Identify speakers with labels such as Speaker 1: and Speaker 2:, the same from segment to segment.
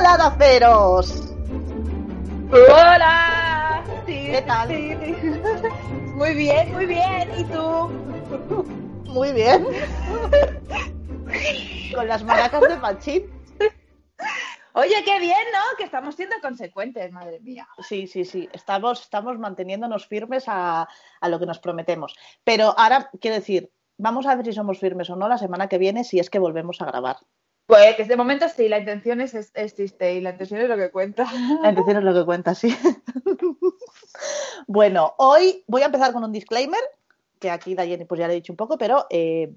Speaker 1: ¡Hola, daceros!
Speaker 2: ¡Hola! Sí,
Speaker 1: ¿Qué tal?
Speaker 2: sí, sí. Muy bien, muy bien. ¿Y tú?
Speaker 1: Muy bien. Con las maracas de Pachín.
Speaker 2: Oye, qué bien, ¿no? Que estamos siendo consecuentes, madre mía.
Speaker 1: Sí, sí, sí. Estamos, estamos manteniéndonos firmes a, a lo que nos prometemos. Pero ahora, quiero decir, vamos a ver si somos firmes o no la semana que viene, si es que volvemos a grabar.
Speaker 2: Pues de momento sí, la intención es, es- existe y la intención es lo que cuenta.
Speaker 1: La intención es lo que cuenta, sí. bueno, hoy voy a empezar con un disclaimer, que aquí Dayeni pues ya le he dicho un poco, pero eh,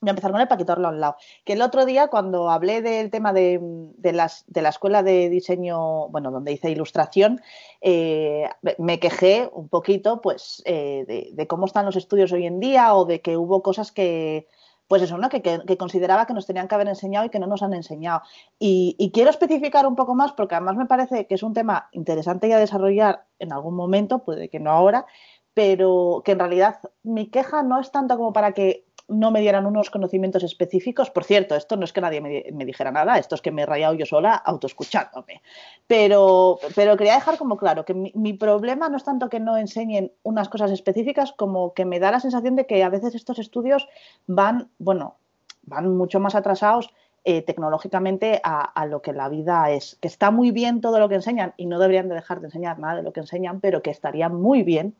Speaker 1: voy a empezar con él para quitarlo a un lado. Que el otro día, cuando hablé del tema de, de las, de la escuela de diseño, bueno, donde hice ilustración, eh, me quejé un poquito, pues, eh, de, de cómo están los estudios hoy en día o de que hubo cosas que, pues eso, ¿no? Que, que- consideraba que nos tenían que haber enseñado y que no nos han enseñado. Y, y quiero especificar un poco más porque además me parece que es un tema interesante ya desarrollar en algún momento, puede que no ahora, pero que en realidad mi queja no es tanto como para que no me dieran unos conocimientos específicos. Por cierto, esto no es que nadie me, me dijera nada, esto es que me he rayado yo sola autoescuchándome. Pero, pero quería dejar como claro que mi, problema no es tanto que no enseñen unas cosas específicas como que me da la sensación de que a veces estos estudios van, bueno, van mucho más atrasados eh, tecnológicamente a, a lo que la vida es. Que está muy bien todo lo que enseñan y no deberían de dejar de enseñar nada de lo que enseñan, pero que estaría muy bien.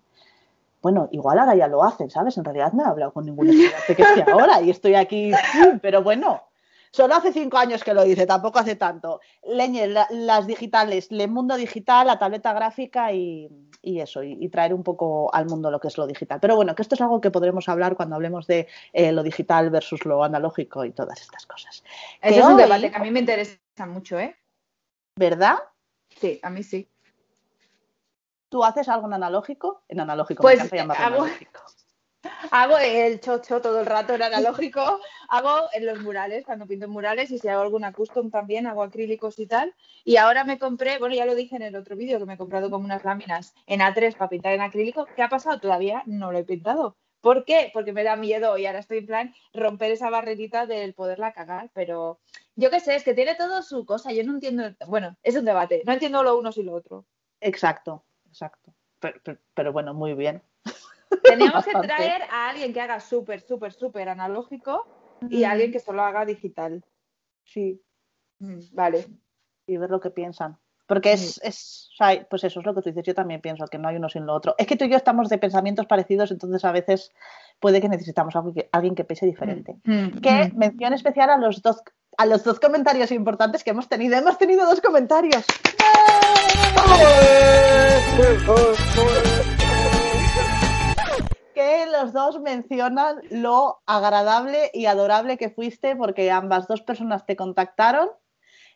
Speaker 1: Bueno, igual ahora ya lo hacen, ¿sabes? En realidad no he hablado con ningún estudiante que esté ahora y estoy aquí, pero bueno, solo hace cinco años que lo hice, tampoco hace tanto. Leñe, la- las digitales, el mundo digital, la tableta gráfica y, y eso, y, y traer un poco al mundo lo que es lo digital. Pero bueno, que esto es algo que podremos hablar cuando hablemos de eh, lo digital versus lo analógico y todas estas cosas.
Speaker 2: Ese es un debate que a mí me interesa mucho, ¿eh?
Speaker 1: ¿Verdad?
Speaker 2: Sí, a mí sí.
Speaker 1: ¿Tú haces algo en analógico? En analógico,
Speaker 2: Pues,
Speaker 1: me encanta
Speaker 2: hago-
Speaker 1: analógico.
Speaker 2: Hago el chocho todo el rato en analógico, hago en los murales, cuando pinto murales y si hago alguna custom también, hago acrílicos y tal. Y ahora me compré, bueno, ya lo dije en el otro vídeo, que me he comprado como unas láminas en A3 para pintar en acrílico. ¿Qué ha pasado? Todavía no lo he pintado. ¿Por qué? Porque me da miedo y ahora estoy en plan romper esa barrerita del poderla cagar, pero yo qué sé, es que tiene todo su cosa, yo no entiendo, bueno, es un debate, no entiendo lo uno y lo otro.
Speaker 1: Exacto, exacto. Pero, pero- pero bueno, muy bien.
Speaker 2: Teníamos que traer a alguien que haga súper, súper, súper analógico y a alguien que solo haga digital.
Speaker 1: Sí,
Speaker 2: Mm, Vale.
Speaker 1: y ver lo que piensan. Porque es, es, o sea, pues eso es lo que tú dices, yo también pienso que no hay uno sin lo otro. Es que tú y yo estamos de pensamientos parecidos, entonces a veces puede que necesitamos que- alguien que pese diferente.
Speaker 2: Mm,
Speaker 1: Que
Speaker 2: mm.
Speaker 1: mención especial a los dos a los dos comentarios importantes que hemos tenido. Hemos tenido dos comentarios. Que los dos mencionan lo agradable y adorable que fuiste porque ambas dos personas te contactaron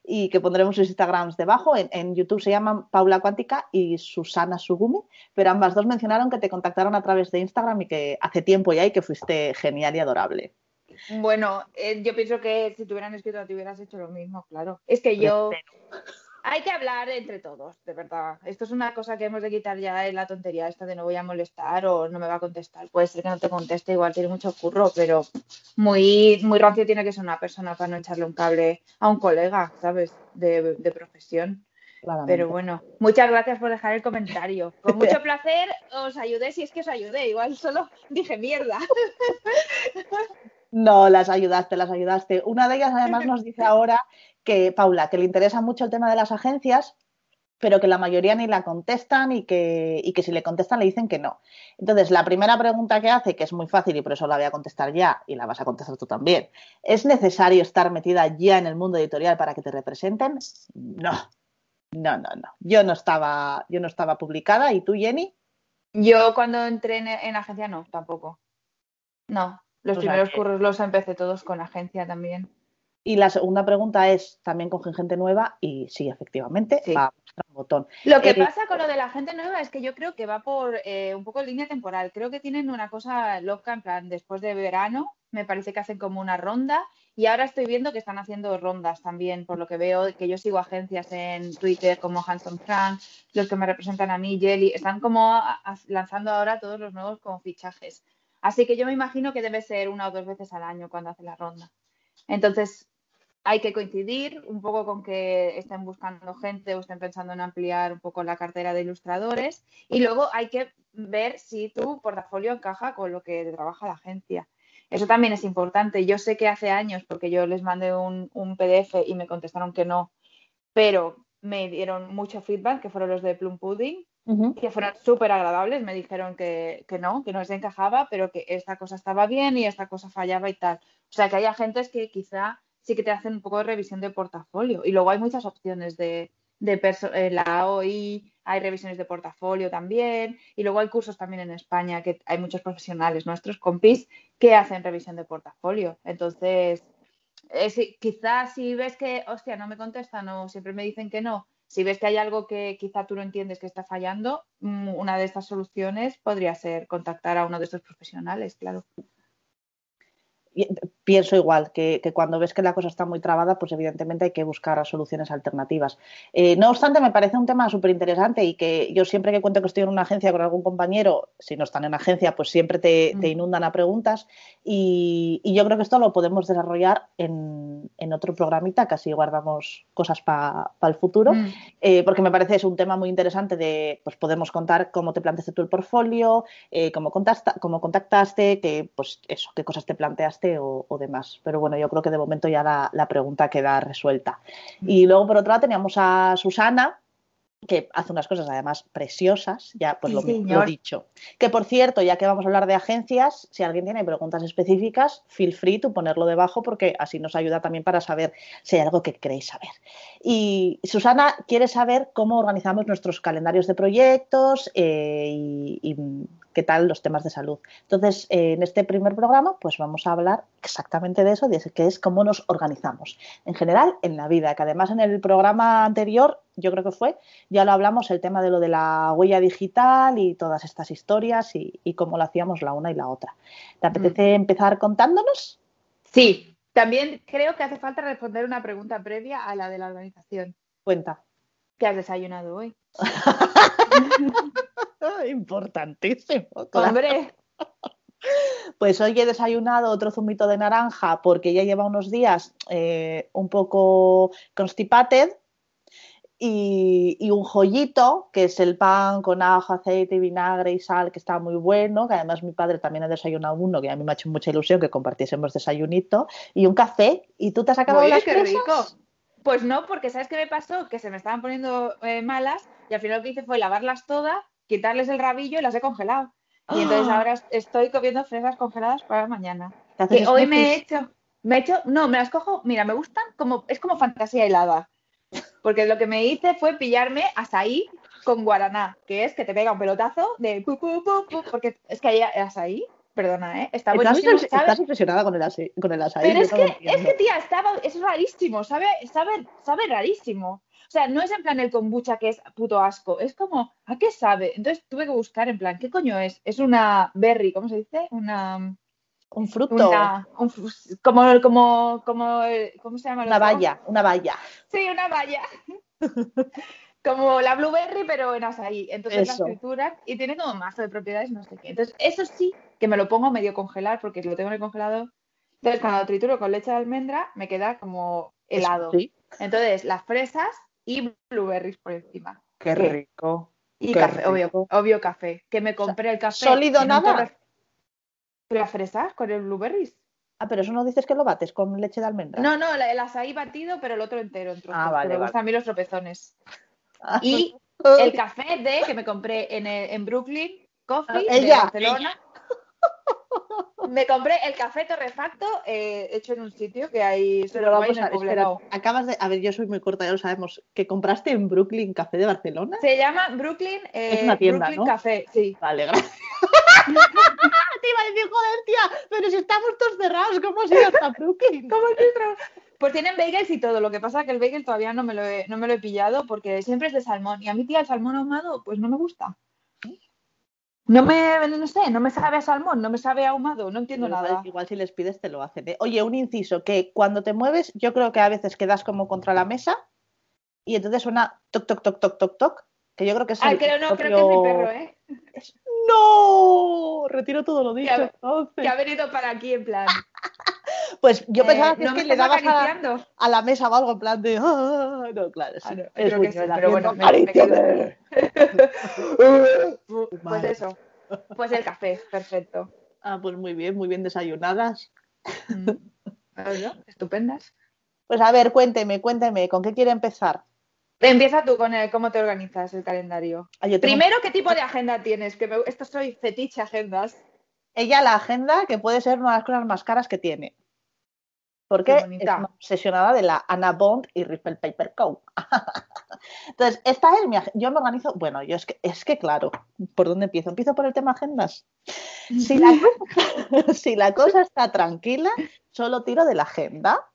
Speaker 1: y que pondremos sus Instagrams debajo. En, en YouTube se llaman Paula Cuántica y Susana Sugume, pero ambas dos mencionaron que te contactaron a través de Instagram y que hace tiempo ya y que fuiste genial y adorable.
Speaker 2: Bueno, eh, yo pienso que si te hubieran escrito te hubieras hecho lo mismo, claro. Es que yo... Hay que hablar entre todos, de verdad. Esto es una cosa que hemos de quitar ya en la tontería esta de no voy a molestar o no me va a contestar. Puede ser que no te conteste, igual tiene mucho curro, pero muy, muy rancio tiene que ser una persona para no echarle un cable a un colega, ¿sabes? De, de profesión.
Speaker 1: Claramente.
Speaker 2: Pero bueno, muchas gracias por dejar el comentario. Con mucho placer os ayudé si es que os ayudé. Igual solo dije mierda.
Speaker 1: No, las ayudaste, las ayudaste. Una de ellas además nos dice ahora que, Paula, que le interesa mucho el tema de las agencias, pero que la mayoría ni la contestan y que, y que si le contestan le dicen que no. Entonces, la primera pregunta que hace, que es muy fácil y por eso la voy a contestar ya y la vas a contestar tú también, ¿es necesario estar metida ya en el mundo editorial para que te representen? No, no, no, no. Yo no estaba, yo no estaba publicada y tú, Jenny.
Speaker 2: Yo cuando entré en, en agencia no, tampoco. No. Los
Speaker 1: O
Speaker 2: primeros
Speaker 1: que-
Speaker 2: curros los empecé todos con agencia también.
Speaker 1: Y la segunda pregunta es, ¿también cogen gente nueva? Y sí, efectivamente,
Speaker 2: Sí.
Speaker 1: va a botón.
Speaker 2: Lo que
Speaker 1: Eh,
Speaker 2: pasa con lo de la gente nueva es que yo creo que va por eh, un poco en línea temporal. Creo que tienen una cosa loca, en plan, después de verano, me parece que hacen como una ronda y ahora estoy viendo que están haciendo rondas también, por lo que veo, que yo sigo agencias en Twitter como Hanson Frank, los que me representan a mí, Jelly, están como lanzando ahora todos los nuevos como fichajes. Así que yo me imagino que debe ser una o dos veces al año cuando hace la ronda. Entonces, hay que coincidir un poco con que estén buscando gente o estén pensando en ampliar un poco la cartera de ilustradores y luego hay que ver si tu portafolio encaja con lo que trabaja la agencia. Eso también es importante. Yo sé que hace años, porque yo les mandé un, PDF y me contestaron que no, pero me dieron mucho feedback, que fueron los de Plum Pudding,
Speaker 1: Ujú.
Speaker 2: que fueron súper agradables, me dijeron que, que no, que no les encajaba, pero que esta cosa estaba bien y esta cosa fallaba y tal. O sea que hay agentes que quizá sí que te hacen un poco de revisión de portafolio. Y luego hay muchas opciones de, de en la AOI, hay revisiones de portafolio también, y luego hay cursos también en España que hay muchos profesionales, nuestros compis, que hacen revisión de portafolio. Entonces, eh, si- quizás si ves que, hostia, no me contestan o siempre me dicen que no, si ves que hay algo que quizá tú no entiendes que está fallando, mm, una de estas soluciones podría ser contactar a uno de estos profesionales, claro.
Speaker 1: Pienso igual, que, que cuando ves que la cosa está muy trabada, pues evidentemente hay que buscar soluciones alternativas. Eh, no obstante, me parece un tema súper interesante y que yo siempre que cuento que estoy en una agencia con algún compañero, si no están en agencia, pues siempre te, te
Speaker 2: Mm.
Speaker 1: inundan a preguntas y, y yo creo que esto lo podemos desarrollar en, en otro programita, así guardamos cosas para el futuro.
Speaker 2: Mm.
Speaker 1: eh, porque me parece es un tema muy interesante de, pues podemos contar cómo te planteaste tú el portfolio, eh, cómo, contacta- cómo contactaste, que, pues eso, qué cosas te planteaste o, o demás. Pero bueno, yo creo que de momento ya la, la pregunta queda resuelta. Y luego por otro lado teníamos a Susana, que hace unas cosas además preciosas, ya pues
Speaker 2: Sí,
Speaker 1: lo, mi- lo
Speaker 2: señor.
Speaker 1: dicho. Que por cierto, ya que vamos a hablar de agencias, si alguien tiene preguntas específicas, feel free to ponerlo debajo porque así nos ayuda también para saber si hay algo que queréis saber. Y Susana quiere saber cómo organizamos nuestros calendarios de proyectos eh, y, y qué tal los temas de salud. Entonces, eh, en este primer programa, pues vamos a hablar exactamente de eso, de que es cómo nos organizamos en general en la vida, que además en el programa anterior, yo creo que fue, ya lo hablamos, el tema de lo de la huella digital y todas estas historias y, y cómo lo hacíamos la una y la otra. ¿Te apetece empezar contándonos?
Speaker 2: Sí, también creo que hace falta responder una pregunta previa a la de la organización.
Speaker 1: Cuenta.
Speaker 2: ¿Qué has desayunado hoy?
Speaker 1: Importantísimo. claro.
Speaker 2: Hombre,
Speaker 1: Pues hoy he desayunado otro zumito de naranja porque ya lleva unos días eh, un poco constipated y, y un joyito, que es el pan con ajo, aceite, vinagre y sal, que está muy bueno, que además mi padre también ha desayunado uno, que a mí me ha hecho mucha ilusión que compartiésemos desayunito, y un café. ¿Y tú te has acabado
Speaker 2: Oye,
Speaker 1: las
Speaker 2: qué
Speaker 1: fresas?
Speaker 2: rico. Pues no, porque ¿sabes qué me pasó? Que se me estaban poniendo eh, malas y al final lo que hice fue lavarlas todas, quitarles el rabillo y las he congelado. Y entonces
Speaker 1: ¡Ah!
Speaker 2: ahora estoy comiendo fresas congeladas para mañana.
Speaker 1: ¿Te haces
Speaker 2: Que hoy me he hecho, me he hecho, no, me las cojo, mira, me gustan como, es como fantasía helada. Porque lo que me hice fue pillarme azaí con guaraná, que es que te pega un pelotazo de pu, pu, pu, pu, porque es que hay azaí, perdona, ¿eh? Está
Speaker 1: Estás,
Speaker 2: buenísimo,
Speaker 1: obses-
Speaker 2: ¿sabe?
Speaker 1: estás obsesionada con el, ase- con el açaí.
Speaker 2: Pero es que, es que, tía, estaba, es rarísimo, sabe, sabe, sabe rarísimo. O sea, no es en plan el kombucha que es puto asco, es como, ¿a qué sabe? Entonces tuve que buscar en plan, ¿qué coño es? Es una berry, ¿cómo se dice? Una,
Speaker 1: Un fruto,
Speaker 2: una, un como, como, ¿cómo se llama?
Speaker 1: una valla, una valla.
Speaker 2: Sí, una valla. Como la blueberry, pero en azaí. Entonces
Speaker 1: Eso.
Speaker 2: las trituras y tiene como mazo de propiedades, no sé qué. Entonces, eso sí que me lo pongo medio congelar porque lo tengo en el congelador. Entonces, cuando lo trituro con leche de almendra, me queda como helado.
Speaker 1: Sí.
Speaker 2: Entonces, las fresas y blueberries por encima.
Speaker 1: Qué rico.
Speaker 2: Y
Speaker 1: Qué
Speaker 2: café, obvio,
Speaker 1: rico.
Speaker 2: obvio café. Que me compré el café.
Speaker 1: ¿Sólido nada?
Speaker 2: ¿Pero fresas con el blueberries?
Speaker 1: Ah, pero eso no dices que lo bates con leche de almendra.
Speaker 2: No, no, el azaí batido, pero el otro entero en.
Speaker 1: Ah, vale,
Speaker 2: me
Speaker 1: vale.
Speaker 2: gustan a mí los tropezones.
Speaker 1: Ah,
Speaker 2: Y el café de que me compré en, el- en Brooklyn Coffee
Speaker 1: Ah,
Speaker 2: de
Speaker 1: ella,
Speaker 2: Barcelona. Me compré el café torrefacto eh, hecho en un sitio que hay
Speaker 1: pero vamos
Speaker 2: en
Speaker 1: a espera,
Speaker 2: Poblenou.
Speaker 1: acabas de, a ver, yo soy muy corta, ya lo sabemos, que compraste en Brooklyn Café de Barcelona.
Speaker 2: Se llama Brooklyn, eh,
Speaker 1: Es una tienda,
Speaker 2: Brooklyn
Speaker 1: ¿no?
Speaker 2: Café, sí.
Speaker 1: Vale, gracias. te iba a decir, joder, tía, pero si estamos todos cerrados, ¿cómo se hasta Brooklyn?
Speaker 2: ¿Cómo es nuestro? Pues tienen bagels y todo. Lo que pasa es que el bagel todavía no me, lo he, no me lo he pillado porque siempre es de salmón. Y a mí, tía, el salmón ahumado, pues no me gusta. No me, no sé, no me sabe a salmón, no me sabe a ahumado, no entiendo
Speaker 1: Pero
Speaker 2: nada.
Speaker 1: igual, igual si les pides te lo hacen. ¿eh? Oye, un inciso, que cuando te mueves, yo creo que a veces quedas como contra la mesa y entonces suena toc, toc, toc, toc, toc, toc, que yo creo que es
Speaker 2: Ah,
Speaker 1: el
Speaker 2: creo, no, creo que es mi perro, ¿eh?
Speaker 1: ¡No! Retiro todo lo dicho.
Speaker 2: Que ha-
Speaker 1: entonces.
Speaker 2: Que ha venido para aquí en plan.
Speaker 1: Pues yo
Speaker 2: eh,
Speaker 1: pensaba que
Speaker 2: ¿no
Speaker 1: es que le dabas a,
Speaker 2: acariciando?
Speaker 1: a la mesa o algo en plan de... "Ah", no, claro, sí,
Speaker 2: Ah, no,
Speaker 1: es
Speaker 2: que sí, pero bueno,
Speaker 1: haciendo,
Speaker 2: me- me quedo-
Speaker 1: "Acariciame".
Speaker 2: Pues
Speaker 1: Madre.
Speaker 2: eso. Pues el café, perfecto.
Speaker 1: Ah, pues muy bien, muy bien desayunadas.
Speaker 2: Mm. Estupendas.
Speaker 1: Pues a ver, cuénteme, cuénteme, ¿con qué quiere empezar?
Speaker 2: Empieza tú con el, cómo te organizas el calendario.
Speaker 1: Ah, tengo-
Speaker 2: Primero, ¿qué tipo de agenda tienes? Que me, esto soy fetiche agendas.
Speaker 1: Ella la agenda, que puede ser una de las cosas más caras que tiene. Porque es una obsesionada de la Anna Bond y Ripple Paper Co. Entonces, esta es mi agenda. Yo me organizo, bueno, yo es que, es que claro, ¿por dónde empiezo? Empiezo por el tema agendas. Si la, cosa- si la cosa está tranquila, solo tiro de la agenda,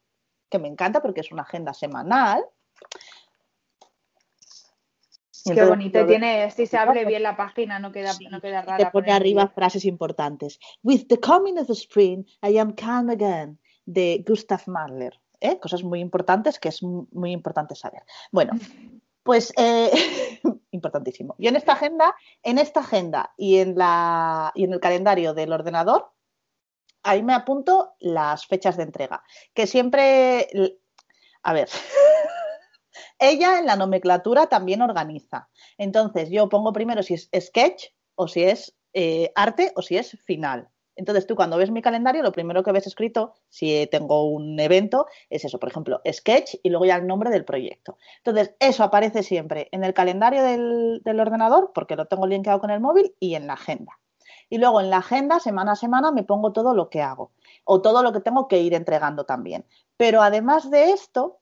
Speaker 1: que me encanta porque es una agenda semanal.
Speaker 2: Qué bonito. tiene, si se abre bien la página, no queda,
Speaker 1: Sí,
Speaker 2: no queda rara.
Speaker 1: te pone arriba frases importantes. With the coming of the spring, I am calm again, de Gustav Mahler. ¿eh? Cosas muy importantes que es mu- muy importante saber. Bueno, pues eh, importantísimo. Yo en esta agenda, en esta agenda y en la y en el calendario del ordenador, ahí me apunto las fechas de entrega. Que siempre, a ver, ella en la nomenclatura también organiza. Entonces, yo pongo primero si es sketch o si es eh, arte o si es final. Entonces, tú cuando ves mi calendario, lo primero que ves escrito, si tengo un evento, es eso, por ejemplo, sketch y luego ya el nombre del proyecto. Entonces, eso aparece siempre en el calendario del, ordenador, porque lo tengo linkeado con el móvil, y en la agenda. Y luego en la agenda, semana a semana, me pongo todo lo que hago o todo lo que tengo que ir entregando también. Pero además de esto,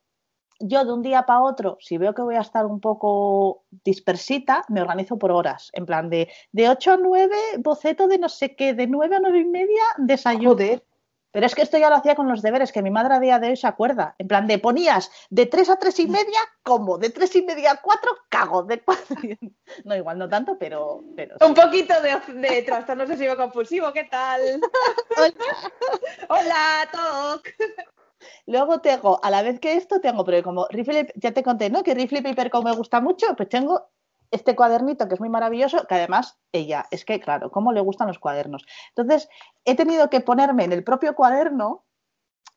Speaker 1: yo de un día para otro, si veo que voy a estar un poco dispersita, me organizo por horas. En plan de, de 8 a 9, boceto de no sé qué, de 9 a 9 y media, desayuno. Pero es que esto ya lo hacía con los deberes, que mi madre a día de hoy se acuerda. En plan de ponías de 3 a 3 y media, como, de 3 y media a 4, cago, de 4. No, igual no tanto, pero. pero sí.
Speaker 2: Un poquito de, de trastorno obsesivo compulsivo, ¿qué tal? Hola, Toc.
Speaker 1: Luego tengo, a la vez que esto, tengo, pero como Rifle, ya te conté, ¿no? Que Rifle Paper Co me gusta mucho, pues tengo este cuadernito que es muy maravilloso, que además ella, es que claro, cómo le gustan los cuadernos. Entonces, he tenido que ponerme en el propio cuaderno,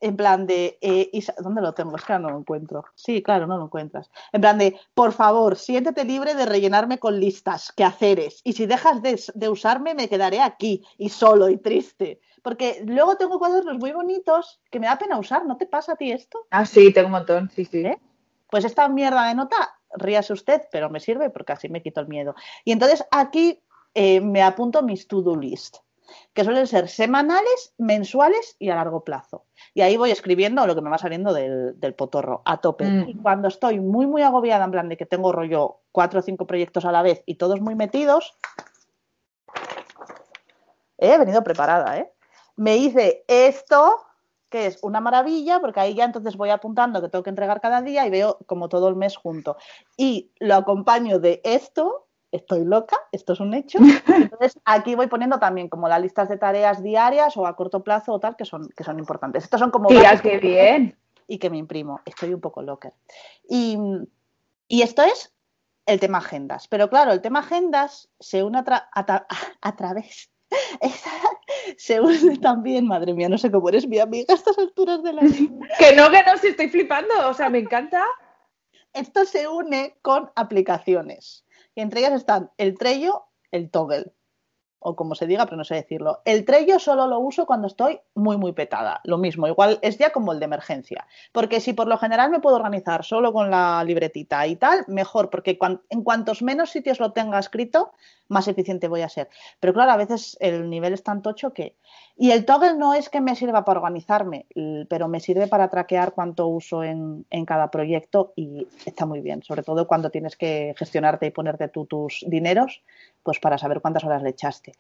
Speaker 1: en plan de, eh, Isa- ¿dónde lo tengo? Es que no lo encuentro. Sí, claro, no lo encuentras. En plan de, por favor, siéntete libre de rellenarme con listas, quehaceres, y si dejas de, de usarme, me quedaré aquí, y solo, y triste. Porque luego tengo cuadernos muy bonitos que me da pena usar, ¿no te pasa a ti esto?
Speaker 2: Ah, sí, tengo un montón, sí, sí.
Speaker 1: ¿Eh? Pues esta mierda de nota, ríase usted, pero me sirve porque así me quito el miedo. Y entonces aquí eh, me apunto mis to-do list, que suelen ser semanales, mensuales y a largo plazo. Y ahí voy escribiendo lo que me va saliendo del, del potorro, a tope.
Speaker 2: Mm.
Speaker 1: Y cuando estoy muy, muy agobiada, en plan de que tengo rollo cuatro o cinco proyectos a la vez y todos muy metidos, he venido preparada, ¿eh? Me hice esto, que es una maravilla, porque ahí ya entonces voy apuntando que tengo que entregar cada día y veo como todo el mes junto. Y lo acompaño de esto, estoy loca, esto es un hecho. Entonces aquí voy poniendo también como las listas de tareas diarias o a corto plazo o tal que son, que son importantes. Estos son como...
Speaker 2: Tía, qué bien.
Speaker 1: y que me imprimo. Estoy un poco loca. Y, y esto es el tema agendas. Pero claro, el tema agendas se une a, tra- a tra- a través. esa- se une también, madre mía, no sé cómo eres mi amiga a estas alturas de la vida.
Speaker 2: Que no, que no, si estoy flipando. O sea, me encanta.
Speaker 1: Esto se une con aplicaciones. Entre ellas están el Trello, el Toggle. O como se diga, pero no sé decirlo. El Trello solo lo uso cuando estoy muy, muy petada. Lo mismo, igual es ya como el de emergencia. Porque si por lo general me puedo organizar solo con la libretita y tal, mejor, porque en cuantos menos sitios lo tenga escrito, más eficiente voy a ser. Pero claro, a veces el nivel es tan tocho que... Y el toggle no es que me sirva para organizarme, pero me sirve para traquear cuánto uso en, en cada proyecto y está muy bien, sobre todo cuando tienes que gestionarte y ponerte tú tus dineros, pues para saber cuántas horas le echaste.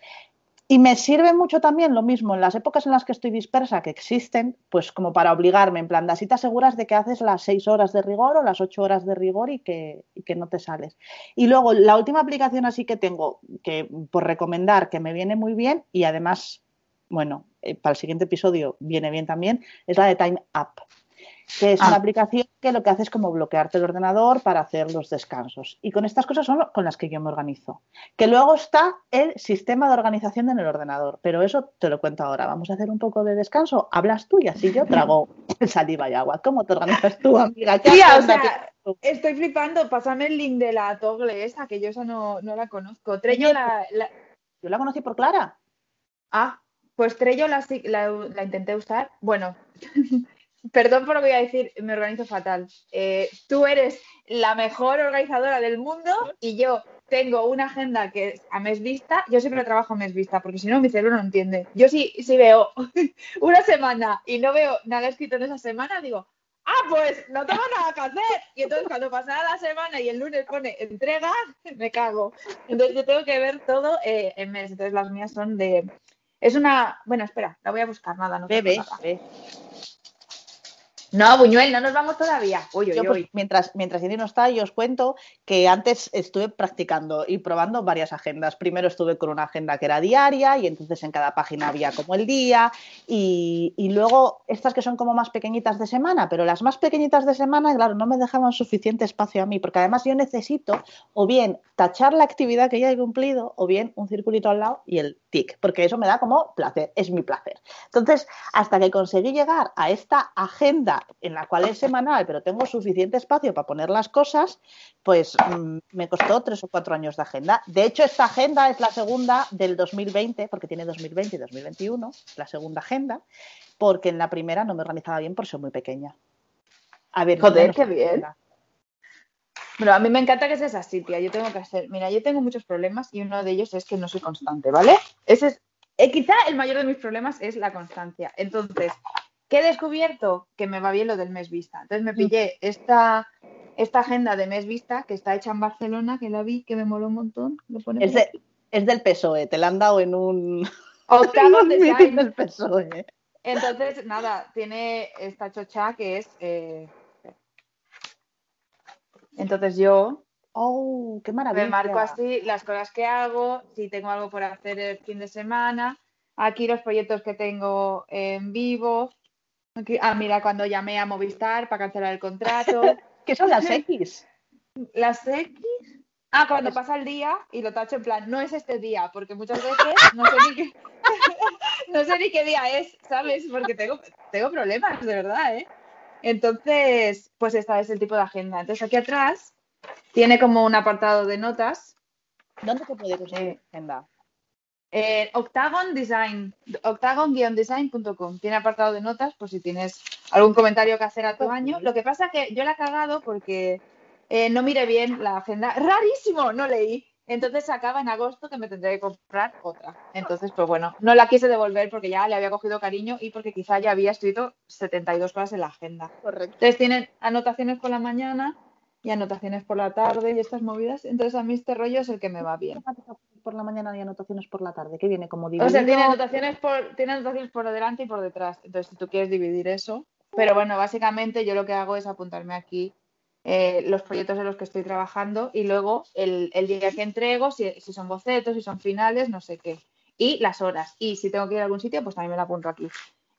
Speaker 1: Y me sirve mucho también lo mismo en las épocas en las que estoy dispersa, que existen, pues como para obligarme, en plan, así te aseguras de que haces las seis horas de rigor o las ocho horas de rigor y que, no te sales. Y luego, la última aplicación así que tengo, que por recomendar, que me viene muy bien y además, bueno, eh, para el siguiente episodio viene bien también, es la de Time App que es una
Speaker 2: Ah.
Speaker 1: aplicación que lo que hace es como bloquearte el ordenador para hacer los descansos. Y con estas cosas son con las que yo me organizo. Que luego está el sistema de organización en el ordenador, pero eso te lo cuento ahora. Vamos a hacer un poco de descanso. Hablas tú y así yo trago saliva y agua. ¿Cómo te organizas tú, amiga? ¿Qué
Speaker 2: Tía, o
Speaker 1: agenda
Speaker 2: sea,
Speaker 1: tienes tú?
Speaker 2: Estoy flipando. Pásame el link de la Togle esa, que yo esa no, no la conozco. Trello
Speaker 1: Oye,
Speaker 2: la, la-
Speaker 1: Yo la conocí por Clara.
Speaker 2: Ah, pues Trello la, la, la intenté usar. Bueno, perdón por lo que voy a decir, me organizo fatal. Eh, tú eres la mejor organizadora del mundo y yo tengo una agenda que es a mes vista. Yo siempre trabajo a mes vista porque si no mi cerebro no entiende. Yo sí, si veo una semana y no veo nada escrito en esa semana, digo, ah, pues no tengo nada que hacer. Y entonces cuando pasara la semana y el lunes pone entrega, me cago. Entonces yo tengo que ver todo eh, en mes. Entonces las mías son de... Es una... Bueno, espera, la voy a buscar, nada, no
Speaker 1: Bebe,
Speaker 2: nada. No, Buñuel, no nos vamos todavía. Uy, uy,
Speaker 1: Yo, pues,
Speaker 2: uy.
Speaker 1: mientras, mientras Jenny no está, yo os cuento que antes estuve practicando y probando varias agendas. Primero estuve con una agenda que era diaria y entonces en cada página había como el día y, y luego estas que son como más pequeñitas de semana, pero las más pequeñitas de semana, claro, no me dejaban suficiente espacio a mí porque además yo necesito o bien tachar la actividad que ya he cumplido o bien un circulito al lado y el tic, porque eso me da como placer, es mi placer. Entonces, hasta que conseguí llegar a esta agenda en la cual es semanal, pero tengo suficiente espacio para poner las cosas, pues mm, me costó tres o cuatro años de agenda. De hecho, esta agenda es la segunda del 2020, porque tiene 2020 y 2021, la segunda agenda, porque en la primera no me organizaba bien por ser muy pequeña. A ver,
Speaker 2: Joder, qué bien. Bueno, a mí me encanta que seas así, tía. Yo tengo que hacer. Mira, yo tengo muchos problemas y uno de ellos es que no soy constante, ¿vale? Ese es. eh, quizá el mayor de mis problemas es la constancia. Entonces, ¿qué he descubierto? Que me va bien lo del mes vista. Entonces me pillé esta, esta agenda de mes vista que está hecha en Barcelona, que la vi, que me moló un montón. Lo
Speaker 1: Es, de- del PSOE, te la han dado en un...
Speaker 2: Octavo Design.
Speaker 1: del PSOE.
Speaker 2: Entonces, nada, tiene esta chocha que es. eh, Entonces yo
Speaker 1: ¡Oh, qué maravilla!
Speaker 2: Me marco así las cosas que hago, si tengo algo por hacer el fin de semana, aquí los proyectos que tengo en vivo. Aquí- ah, mira, cuando llamé a Movistar para cancelar el contrato.
Speaker 1: ¿Qué son las X?
Speaker 2: Las X. Ah, cuando pasa el día y lo tacho en plan, no es este día, porque muchas veces no sé ni qué, no sé ni qué día es, ¿sabes? Porque tengo, tengo problemas, de verdad, ¿eh? Entonces, pues esta es el tipo de agenda. Entonces aquí atrás tiene como un apartado de notas
Speaker 1: ¿Dónde te puede conseguir
Speaker 2: Eh,
Speaker 1: agenda?
Speaker 2: Eh, Octagon Design, octagon-design.com. Tiene apartado de notas por si tienes algún comentario que hacer a tu
Speaker 1: Ok.
Speaker 2: año. Lo que pasa es que yo la he cagado porque eh, no miré bien la agenda. ¡Rarísimo! No leí. Entonces se acaba en agosto que me tendré que comprar otra. Entonces, pues bueno, no la quise devolver porque ya le había cogido cariño y porque quizá ya había escrito 72 cosas en la agenda.
Speaker 1: Correcto.
Speaker 2: Entonces tienen anotaciones por la mañana y anotaciones por la tarde y estas movidas. Entonces a mí este rollo es el que me va bien.
Speaker 1: Por la mañana y anotaciones por la tarde, que viene como
Speaker 2: O
Speaker 1: dividido.
Speaker 2: sea, tiene anotaciones por, tiene anotaciones por delante y por detrás. Entonces, si tú quieres dividir eso. Pero bueno, básicamente yo lo que hago es apuntarme aquí eh, los proyectos en los que estoy trabajando y luego el, el día que entrego, si, si son bocetos, si son finales, no sé qué. Y las horas. Y si tengo que ir a algún sitio, pues también me la apunto aquí.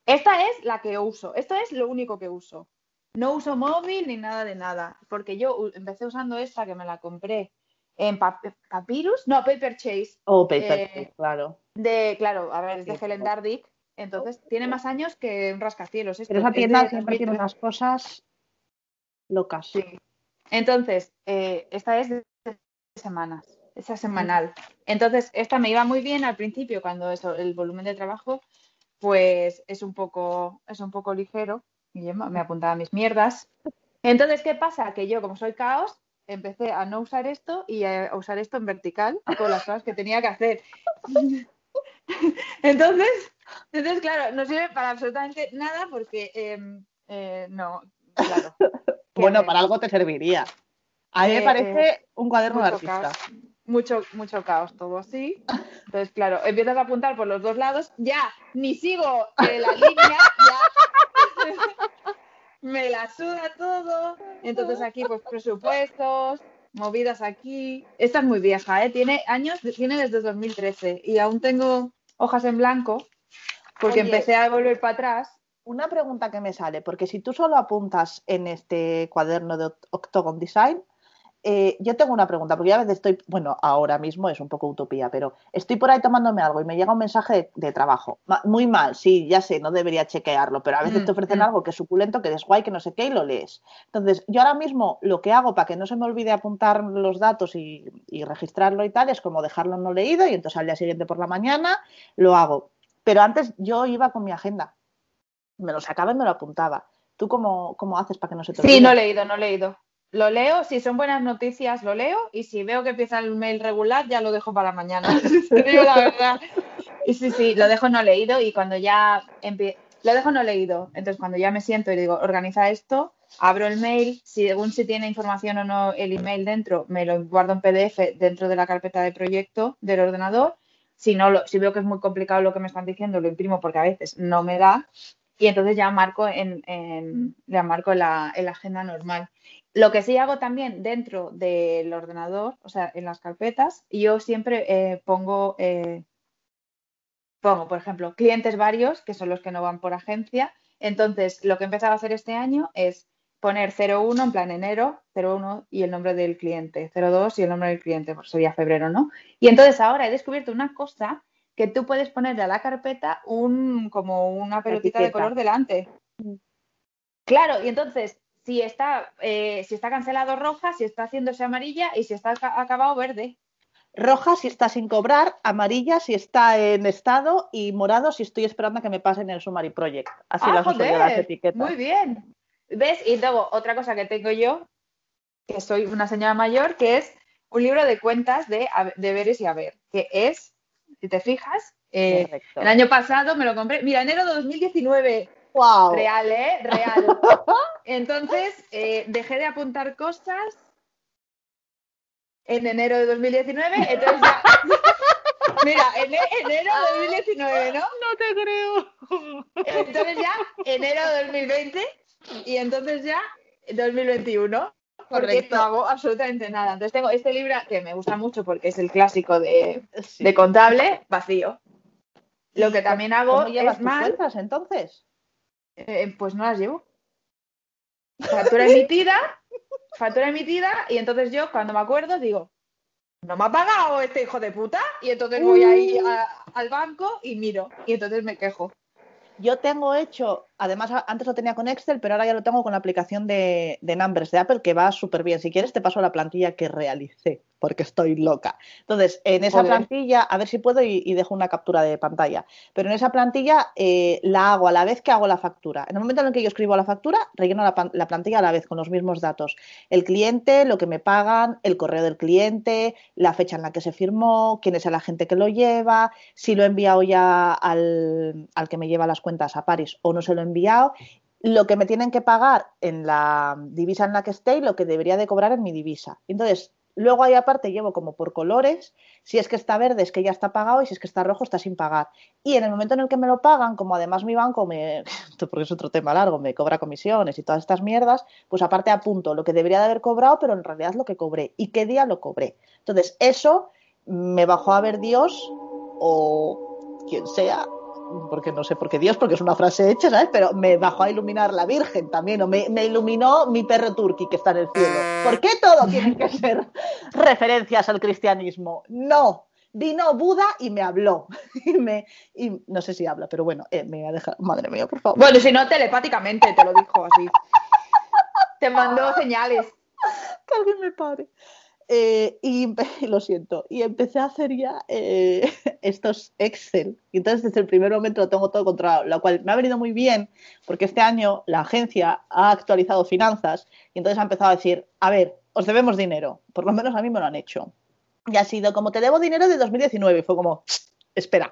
Speaker 2: Esta es la que uso. Esto es lo único que uso. No uso móvil ni nada de nada. Porque yo empecé usando esta que me la compré en Pap- Papyrus, no, Paper Chase.
Speaker 1: O paper,
Speaker 2: Eh,
Speaker 1: claro.
Speaker 2: De, claro, a ver, es de Helen. Dardick. Entonces, tiene más años que un rascacielos. esto.
Speaker 1: Pero esa
Speaker 2: Es
Speaker 1: tienda
Speaker 2: de
Speaker 1: siempre tiene
Speaker 2: 2003.
Speaker 1: unas cosas locas.
Speaker 2: Sí. Entonces, eh, esta es de semanas, esa semanal. Entonces, esta me iba muy bien al principio, cuando eso, el volumen de trabajo, pues es un poco, es un poco ligero. Y yo me apuntaba mis mierdas. Entonces, ¿qué pasa? Que yo, como soy caos, empecé a no usar esto y a usar esto en vertical con las cosas que tenía que hacer. Entonces, entonces claro, no sirve para absolutamente nada porque em, eh, no, claro. ¿Qué
Speaker 1: Bueno, para algo te serviría. A mí me
Speaker 2: Eh,
Speaker 1: parece un cuaderno de artista.
Speaker 2: caos. mucho, mucho caos todo así. Entonces, claro, empiezas a apuntar por los dos lados, ya ni sigo eh, la línea, ya me la suda todo. Entonces aquí, pues presupuestos, movidas aquí. Esta es muy vieja, ¿eh? Tiene años, tiene desde 2013 y aún tengo hojas en blanco porque empecé a volver para atrás.
Speaker 1: Una pregunta que me sale, porque si tú solo apuntas en este cuaderno de Octagon Design, eh, yo tengo una pregunta, porque yo a veces estoy, bueno, ahora mismo es un poco utopía, pero estoy por ahí tomándome algo y me llega un mensaje de, trabajo. muy mal, sí, ya sé, no debería chequearlo, pero a veces te mm, ofrecen mm. algo que es suculento, que es guay, que no sé qué, y lo lees. Entonces, yo ahora mismo lo que hago para que no se me olvide apuntar los datos y, registrarlo y tal, es como dejarlo no leído y entonces al día siguiente por la mañana lo hago. Pero antes yo iba con mi agenda, me lo sacaba y me lo apuntaba. ¿Tú cómo, cómo haces para que no se te olvide?
Speaker 2: Sí, no he leído, no he leído lo leo, si son buenas noticias lo leo y si veo que empieza el mail regular ya lo dejo para mañana. digo la verdad. Y sí, sí, lo dejo no leído y cuando ya lo dejo no leído. Entonces cuando ya me siento y digo, organiza esto, abro el mail, según si tiene información o no el email dentro, me lo guardo en PDF dentro de la carpeta de proyecto del ordenador. Si no, si veo que es muy complicado lo que me están diciendo, lo imprimo porque a veces no me da y entonces ya marco en, en marco la, en la agenda normal. Lo que sí hago también dentro del ordenador, o sea, en las carpetas, yo siempre eh, pongo, eh, pongo, por ejemplo, clientes varios, que son los que no van por agencia. Entonces, lo que he empezado a hacer este año es poner 01 en plan enero, 01 y el nombre del cliente, 02 y el nombre del cliente, sería febrero, ¿no? Y entonces ahora he descubierto una cosa que tú puedes ponerle a la carpeta un como una pelotita de color delante. Mm. Claro, y entonces si está, eh, si está cancelado roja, si está haciéndose amarilla y si está acabado verde.
Speaker 1: Roja si está sin cobrar, amarilla si está en estado y morado si estoy esperando a que me pasen el Summary Project. Así
Speaker 2: ah, las las etiquetas. Muy bien. ¿Ves? Y luego otra cosa que tengo yo, que soy una señora mayor, que es un libro de cuentas de deberes y haber, que es, si te fijas, eh, el año pasado me lo compré, mira, enero de 2019, Real, ¿eh? Real. Entonces, eh, dejé de apuntar cosas en enero de 2019, entonces ya... Mira, en enero de 2019, ¿no?
Speaker 1: No te creo.
Speaker 2: Entonces ya, enero de 2020 y entonces ya 2021. Porque no hago absolutamente nada. Entonces tengo este libro que me gusta mucho porque es el clásico de, de contable, vacío. Lo que también hago es más.
Speaker 1: entonces?
Speaker 2: Eh, pues no las llevo. Factura emitida, factura emitida, y entonces yo cuando me acuerdo digo, no me ha pagado este hijo de puta, y entonces voy ahí al banco y miro, y entonces me quejo.
Speaker 1: Yo tengo hecho, además antes lo tenía con Excel, pero ahora ya lo tengo con la aplicación de, de Numbers de Apple que va súper bien. Si quieres te paso la plantilla que realicé porque estoy loca. Entonces, en esa plantilla, a ver si puedo y, dejo una captura de pantalla, pero en esa plantilla eh, la hago a la vez que hago la factura. En el momento en el que yo escribo la factura, relleno la, plantilla a la vez con los mismos datos. El cliente, lo que me pagan, el correo del cliente, la fecha en la que se firmó, quién es el agente que lo lleva, si lo he enviado ya al, al que me lleva las cuentas a París o no se lo he enviado lo que me tienen que pagar en la divisa en la que esté y lo que debería de cobrar en mi divisa. Entonces, Luego ahí aparte llevo como por colores, si es que está verde es que ya está pagado y si es que está rojo está sin pagar. Y en el momento en el que me lo pagan, como además mi banco me, porque es otro tema largo, me cobra comisiones y todas estas mierdas, pues aparte apunto lo que debería de haber cobrado, pero en realidad lo que cobré y qué día lo cobré. Entonces eso me bajó a ver Dios o quien sea porque no sé por qué Dios, porque es una frase hecha, ¿sabes? Pero me bajó a iluminar la Virgen también, o me, iluminó mi perro turqui que está en el cielo. ¿Por qué todo tiene que ser referencias al cristianismo? No, vino Buda y me habló. Y, me, y no sé si habla, pero bueno, eh, me ha dejado. Madre mía, por favor.
Speaker 2: Bueno, si no, telepáticamente te lo dijo así. te mandó señales.
Speaker 1: Que alguien me pare. Eh, y lo siento, y empecé a hacer ya eh, estos Excel. Y entonces desde el primer momento lo tengo todo controlado, lo cual me ha venido muy bien porque este año la agencia ha actualizado finanzas y entonces ha empezado a decir, a ver, os debemos dinero, por lo menos a mí me lo han hecho. Y ha sido como, te debo dinero de 2019. Y fue como, espera,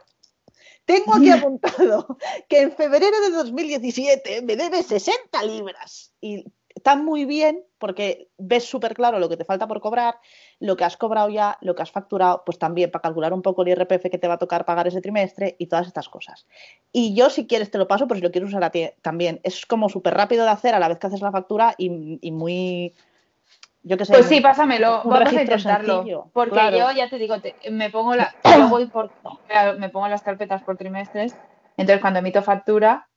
Speaker 1: tengo aquí apuntado que en febrero de 2017 me debes 60 libras. Y están muy bien porque ves súper claro lo que te falta por cobrar, lo que has cobrado ya, lo que has facturado, pues también para calcular un poco el IRPF que te va a tocar pagar ese trimestre y todas estas cosas. Y yo, si quieres, te lo paso, por si lo quieres usar a ti también. Es como súper rápido de hacer a la vez que haces la factura y, muy. Yo qué sé.
Speaker 2: Pues sí, pásamelo. Vamos a intentarlo. porque yo ya te digo, me pongo la, yo voy por, me pongo las carpetas por trimestres. Entonces, cuando emito factura,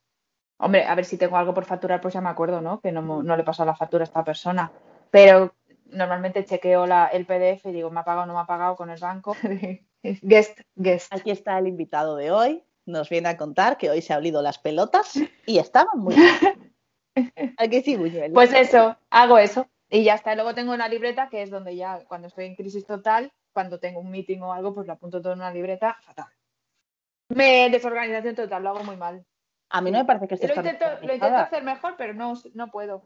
Speaker 2: Hombre, a ver si tengo algo por facturar, pues ya me acuerdo, ¿no? Que no, le he pasado la factura a esta persona. Pero normalmente chequeo la, el PDF y digo, ¿me ha pagado o no me ha pagado con el banco? guest, guest.
Speaker 1: Aquí está el invitado de hoy. Nos viene a contar que hoy se ha olido las pelotas y estaban muy bien.
Speaker 2: Aquí sí, Buñuel. Pues eso, hago eso. Y ya está. Luego tengo una libreta que es donde ya, cuando estoy en crisis total, cuando tengo un meeting o algo, pues lo apunto todo en una libreta, fatal. Me desorganización total, lo hago muy mal.
Speaker 1: A mí no me parece que estés
Speaker 2: lo intento, lo intento hacer mejor, pero no, no puedo.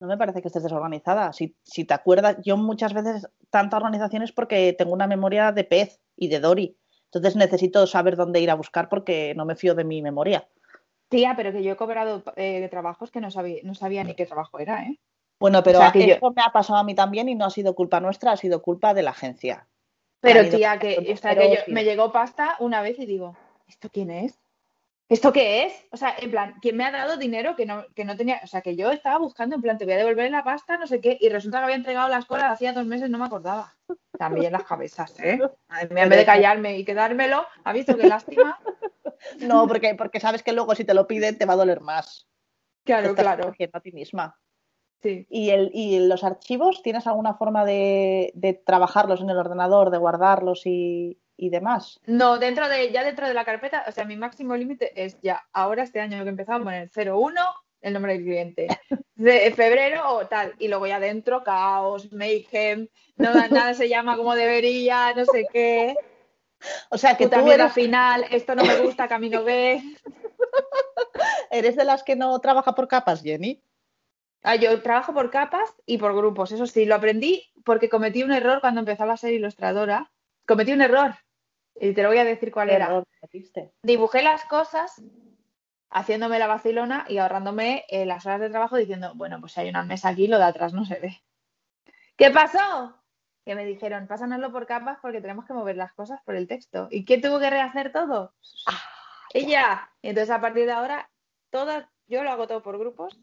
Speaker 1: No me parece que estés desorganizada. Si, si te acuerdas, yo muchas veces tanta organización es porque tengo una memoria de pez y de Dory. Entonces necesito saber dónde ir a buscar porque no me fío de mi memoria.
Speaker 2: Tía, pero que yo he cobrado eh, trabajos que no sabía, no sabía ni qué trabajo era, ¿eh?
Speaker 1: Bueno, pero eso me ha pasado a mí también y no ha sido culpa nuestra, ha sido culpa de la agencia.
Speaker 2: Pero tía, que, me llegó pasta una vez y digo, ¿esto quién es? ¿Esto qué es? O sea, en plan, ¿quién me ha dado dinero que no, que no tenía? O sea, que yo estaba buscando, en plan, te voy a devolver la pasta, no sé qué, y resulta que había entregado las cosas hacía dos meses, no me acordaba. También las cabezas, ¿eh? en vez de callarme y quedármelo, ¿ha visto qué lástima?
Speaker 1: No, porque, porque sabes que luego si te lo piden te va a doler más.
Speaker 2: Claro, claro.
Speaker 1: a ti misma.
Speaker 2: Sí.
Speaker 1: ¿Y, el, ¿Y los archivos, tienes alguna forma de, de trabajarlos en el ordenador, de guardarlos y, y demás.
Speaker 2: No, dentro de, ya dentro de la carpeta, o sea, mi máximo límite es ya ahora este año que empezamos con el 01, el nombre del cliente, de febrero o tal, y luego ya dentro caos, mayhem, no, nada se llama como debería, no sé qué.
Speaker 1: O sea que
Speaker 2: también la final, esto no me gusta, camino B.
Speaker 1: ¿Eres de las que no trabaja por capas, Jenny?
Speaker 2: Ah, yo trabajo por capas y por grupos, eso sí, lo aprendí porque cometí un error cuando empezaba a ser ilustradora. Cometí un error. Y te lo voy a decir cuál era. Dibujé las cosas haciéndome la vacilona y ahorrándome eh, las horas de trabajo diciendo, bueno, pues si hay una mesa aquí, lo de atrás no se ve. ¿Qué pasó? Que me dijeron, pásanoslo por capas porque tenemos que mover las cosas por el texto. ¿Y qué tuvo que rehacer todo? Ah, ella. Y entonces a partir de ahora, todas, yo lo hago todo por grupos.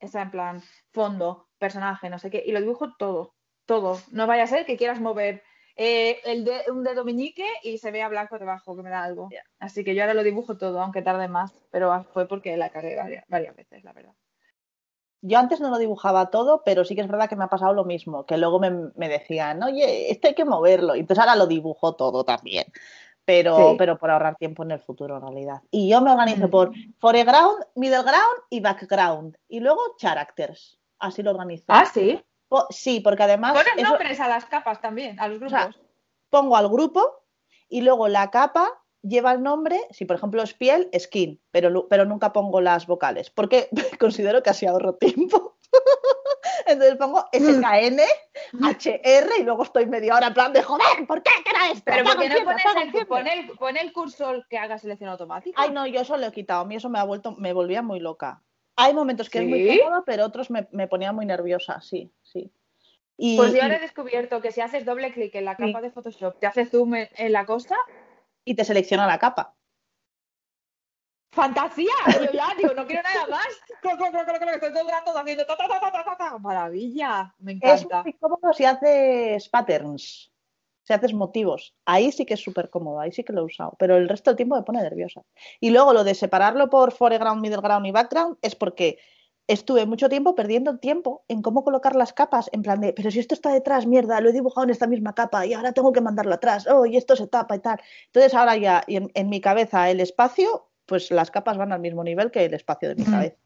Speaker 2: Está en plan, fondo, personaje, no sé qué. Y lo dibujo todo, todo. No vaya a ser que quieras mover eh, el de, un dedo meñique y se vea blanco debajo, que me da algo. Así que yo ahora lo dibujo todo, aunque tarde más, pero fue porque la cagué varias, veces, la verdad.
Speaker 1: Yo antes no lo dibujaba todo, pero sí que es verdad que me ha pasado lo mismo, que luego me, decían, oye, esto hay que moverlo, y entonces ahora lo dibujo todo también. Pero, pero por ahorrar tiempo en el futuro, en realidad. Y yo me organizo mm. por foreground, middle ground y background. Y luego characters. Así lo organizo.
Speaker 2: Ah, sí.
Speaker 1: Sí, porque además.
Speaker 2: Pones nombres a las capas también, a los grupos.
Speaker 1: pongo al grupo y luego la capa lleva el nombre, si por ejemplo es piel, skin, pero, pero nunca pongo las vocales, porque considero que así ahorro tiempo. Entonces pongo SKN, HR y luego estoy media hora en plan de joder, ¿por qué? ¿Qué era esto?
Speaker 2: Pero ¿por qué no pones el, pon el, cursor que haga selección automática?
Speaker 1: Ay, no, yo eso lo he quitado. A mí eso me ha vuelto, me volvía muy loca. Hay momentos que es muy cómodo, pero otros me, me ponía muy nerviosa, sí, sí.
Speaker 2: pues yo ahora he descubierto que si haces doble clic en la capa de Photoshop, te hace zoom en, la cosa
Speaker 1: y te selecciona la capa.
Speaker 2: ¡Fantasía! Yo ya digo, no quiero nada más. Estoy todo el rato haciendo maravilla. Me encanta.
Speaker 1: Es muy cómodo si haces patterns si haces motivos, ahí sí que es súper cómodo, ahí sí que lo he usado, pero el resto del tiempo me pone nerviosa. Y luego lo de separarlo por foreground, middle ground y background es porque estuve mucho tiempo perdiendo tiempo en cómo colocar las capas, en plan de, pero si esto está detrás, mierda, lo he dibujado en esta misma capa y ahora tengo que mandarlo atrás, oh, y esto se tapa y tal. Entonces ahora ya en, en mi cabeza el espacio, pues las capas van al mismo nivel que el espacio de mi cabeza.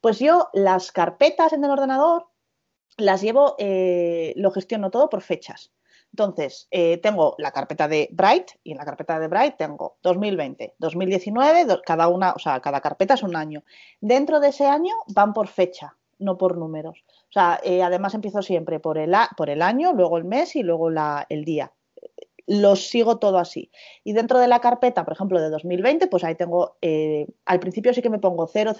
Speaker 1: Pues yo las carpetas en el ordenador las llevo, eh, lo gestiono todo por fechas. Entonces, eh, tengo la carpeta de Bright y en la carpeta de Bright tengo 2020, 2019, cada una, o sea, cada carpeta es un año. Dentro de ese año van por fecha, no por números. O sea, eh, además empiezo siempre por el, por el año, luego el mes y luego el día. Los sigo todo así. Y dentro de la carpeta, por ejemplo, de 2020, pues ahí tengo, eh, al principio sí que me pongo 000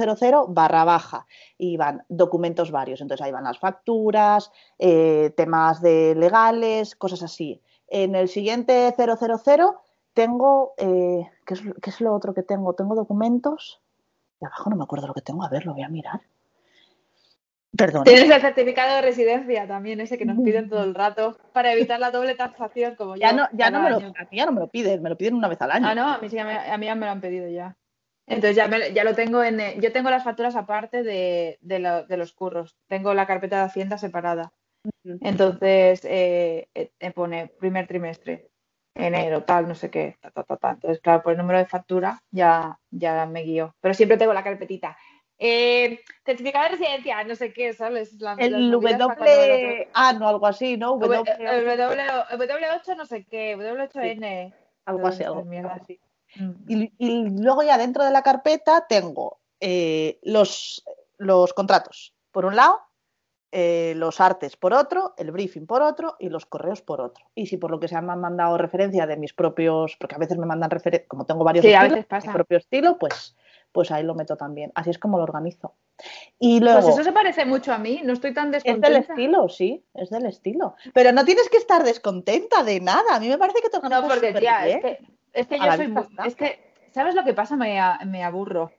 Speaker 1: barra baja y van documentos varios. Entonces ahí van las facturas, eh, temas de legales, cosas así. En el siguiente 000 tengo, eh, ¿qué, es, ¿qué es lo otro que tengo? Tengo documentos. Y abajo no me acuerdo lo que tengo. A ver, lo voy a mirar.
Speaker 2: Tienes el certificado de residencia también, ese que nos piden todo el rato, para evitar la doble taxación, como
Speaker 1: Ya
Speaker 2: yo,
Speaker 1: no, ya no me lo, a mí ya no me lo piden, me lo piden una vez al año.
Speaker 2: Ah, no, a mí, sí, a mí, a mí ya me lo han pedido ya. Entonces ya, me- ya lo tengo en... eh, Yo tengo las facturas aparte de, de, lo- de los curros. Tengo la carpeta de Hacienda separada. Entonces eh, eh, pone primer trimestre, enero, tal, no sé qué, ta, ta, ta, ta. Entonces, claro, por el número de factura ya, ya me guío. Pero siempre tengo la carpetita. Eh, certificado de residencia, no sé qué, ¿sabes? La-
Speaker 1: El W, ah, no, algo así, ¿no?
Speaker 2: W-
Speaker 1: W,
Speaker 2: el W, el W8 no sé qué, W8N.
Speaker 1: algo así, algo, así. Y, y luego ya dentro de la carpeta tengo eh, los, los contratos por un lado, eh, los artes por otro, el briefing por otro y los correos por otro. Y si por lo que me han mandado referencia de mis propios, porque a veces me mandan referencia, como tengo varios
Speaker 2: Sí,
Speaker 1: estilos, mi propio estilo, pues, pues ahí lo meto también. Así es como lo organizo. Y luego,
Speaker 2: Pues eso se parece mucho a mí, no estoy tan
Speaker 1: es del
Speaker 2: descontenta.
Speaker 1: estilo, sí, es del estilo. Pero no tienes que estar descontenta de nada. A mí me parece que te
Speaker 2: No, porque tía,
Speaker 1: bien.
Speaker 2: es que, es que
Speaker 1: A
Speaker 2: yo soy es que, ¿sabes lo que pasa? Me, aburro. O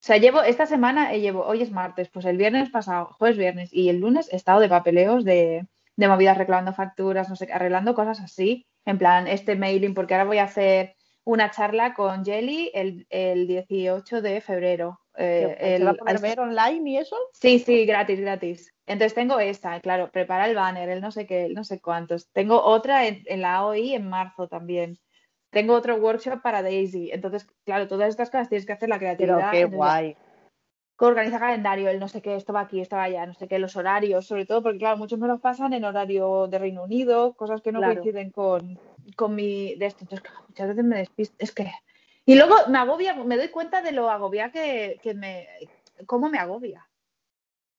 Speaker 2: sea, llevo, esta semana llevo, hoy es martes, pues el viernes pasado, jueves, viernes, y el lunes he estado de papeleos de, de movidas reclamando facturas, no sé, qué, arreglando cosas así, en plan, este mailing, porque ahora voy a hacer una charla con Jelly el, el 18 de febrero. eh,
Speaker 1: ¿Se
Speaker 2: el-
Speaker 1: va a ver online y eso?
Speaker 2: Sí, sí, gratis, gratis. Entonces tengo esta, claro, prepara el banner, el no sé qué, el no sé cuántos. Tengo otra en, en la OI en marzo también. Tengo otro workshop para Daisy. Entonces, claro, todas estas cosas tienes que hacer la
Speaker 1: Pero
Speaker 2: creatividad.
Speaker 1: qué
Speaker 2: entonces,
Speaker 1: guay.
Speaker 2: Organiza calendario, el no sé qué, esto va aquí, esto va allá, no sé qué, los horarios, sobre todo porque, claro, muchos me los pasan en horario de Reino Unido, cosas que no
Speaker 1: Claro.
Speaker 2: coinciden con, con mi de esto. Entonces, muchas veces me despisto. Es que. Y luego me agobia, me doy cuenta de lo agobia que, que me. cómo me agobia.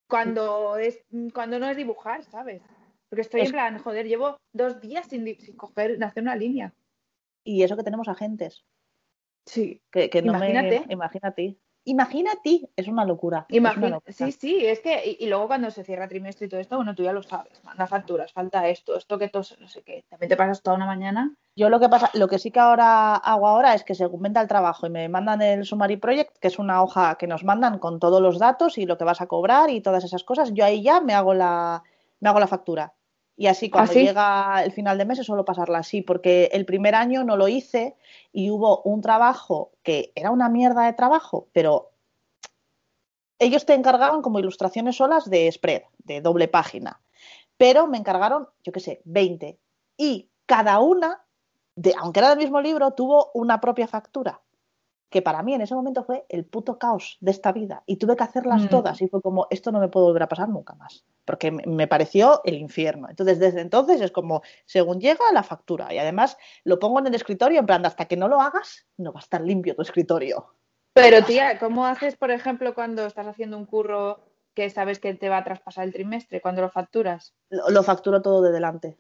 Speaker 2: Cuando es, cuando no es dibujar, ¿sabes? Porque estoy
Speaker 1: Es-
Speaker 2: en plan, joder, llevo dos días sin, sin coger, hacer una línea.
Speaker 1: Y eso que tenemos agentes.
Speaker 2: Sí.
Speaker 1: Que, que no
Speaker 2: Imagínate.
Speaker 1: me. Imagínate. Imagínate. Es una locura. es una
Speaker 2: Imagina,
Speaker 1: locura.
Speaker 2: sí, sí, es que, y, y luego cuando se cierra trimestre y todo esto, bueno, tú ya lo sabes, manda facturas, falta esto, esto que tos, no sé qué, también te pasas toda una mañana.
Speaker 1: Yo lo que pasa, lo que sí que ahora hago ahora es que según venda el trabajo y me mandan el Summary Project, que es una hoja que nos mandan con todos los datos y lo que vas a cobrar y todas esas cosas, yo ahí ya me hago la, me hago la factura. Y así cuando
Speaker 2: sí?
Speaker 1: llega el final de mes es solo pasarla así, porque el primer año no lo hice y hubo un trabajo que era una mierda de trabajo, pero ellos te encargaban como ilustraciones solas de spread, de doble página, pero me encargaron, yo qué sé, 20 y cada una, de, aunque era del mismo libro, tuvo una propia factura, que para mí en ese momento fue el puto caos de esta vida y tuve que hacerlas
Speaker 2: Mm.
Speaker 1: todas y fue como, esto no me puede volver a pasar nunca más, porque me- pareció el infierno. Entonces, desde entonces es como, según llega la factura y además lo pongo en el escritorio, en plan, hasta que no lo hagas, no va a estar limpio tu escritorio.
Speaker 2: Pero tía, ¿cómo haces, por ejemplo, cuando estás haciendo un curro que sabes que te va a traspasar el trimestre, cuando lo facturas?
Speaker 1: Lo, lo facturo todo de delante.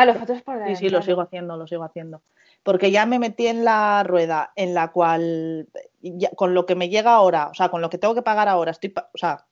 Speaker 2: Ah, lo facturas por
Speaker 1: Sí,
Speaker 2: delante.
Speaker 1: sí, lo sigo haciendo, lo sigo haciendo. Porque ya me metí en la rueda en la cual, ya- con lo que me llega ahora, o sea, con lo que tengo que pagar ahora, estoy, pa- o sea,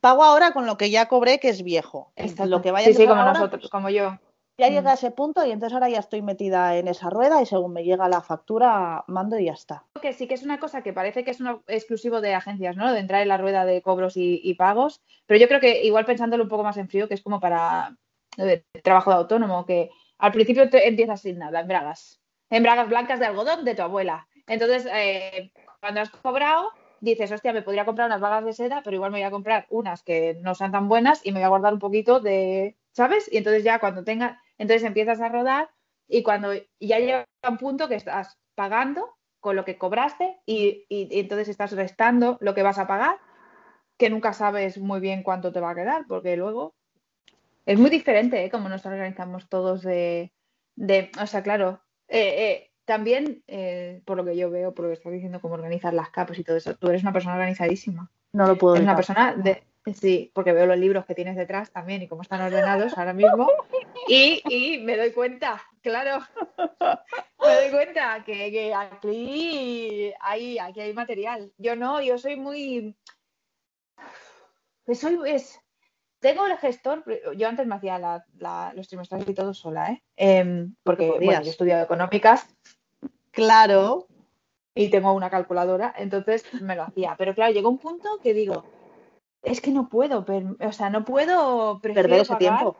Speaker 1: pago ahora con lo que ya cobré, que es viejo.
Speaker 2: Exacto.
Speaker 1: Lo que vaya
Speaker 2: sí,
Speaker 1: a
Speaker 2: sí, como
Speaker 1: ahora,
Speaker 2: nosotros,
Speaker 1: pues,
Speaker 2: como yo.
Speaker 1: ya
Speaker 2: Mm.
Speaker 1: llega a ese punto y entonces ahora ya estoy metida en esa rueda y según me llega la factura, mando y ya está.
Speaker 2: que sí que es una cosa que parece que es un exclusivo de agencias, ¿no? De entrar en la rueda de cobros y, y pagos, pero yo creo que igual pensándolo un poco más en frío, que es como para eh, trabajo de autónomo, que al principio te empiezas sin nada, en bragas, en bragas blancas de algodón de tu abuela. Entonces, eh, cuando has cobrado, dices, hostia, me podría comprar unas bragas de seda, pero igual me voy a comprar unas que no sean tan buenas y me voy a guardar un poquito de, ¿sabes? Y entonces ya cuando tenga, entonces empiezas a rodar y cuando ya llega un punto que estás pagando con lo que cobraste y, y- y entonces estás restando lo que vas a pagar, que nunca sabes muy bien cuánto te va a quedar, porque luego es muy diferente, ¿eh? Como nos organizamos todos de, de o sea, claro, eh, eh, también, eh, por lo que yo veo, por lo que estás diciendo, cómo organizar las capas y todo eso, tú eres una persona organizadísima.
Speaker 1: No lo puedo
Speaker 2: Es una persona de, sí, porque veo los libros que tienes detrás también y cómo están ordenados ahora mismo. Y, y me doy cuenta, claro, me doy cuenta que, que aquí, hay, aquí hay material. Yo no, yo soy muy... Soy, es, tengo el gestor, yo antes me hacía la- la- los trimestrales y todo sola, ¿eh? Em, porque bueno, yo he estudiado económicas
Speaker 1: Claro.
Speaker 2: y tengo una calculadora, entonces me lo hacía. Pero claro, llegó un punto que digo, es que no puedo, o sea, no puedo
Speaker 1: Perder ese
Speaker 2: pagar.
Speaker 1: tiempo.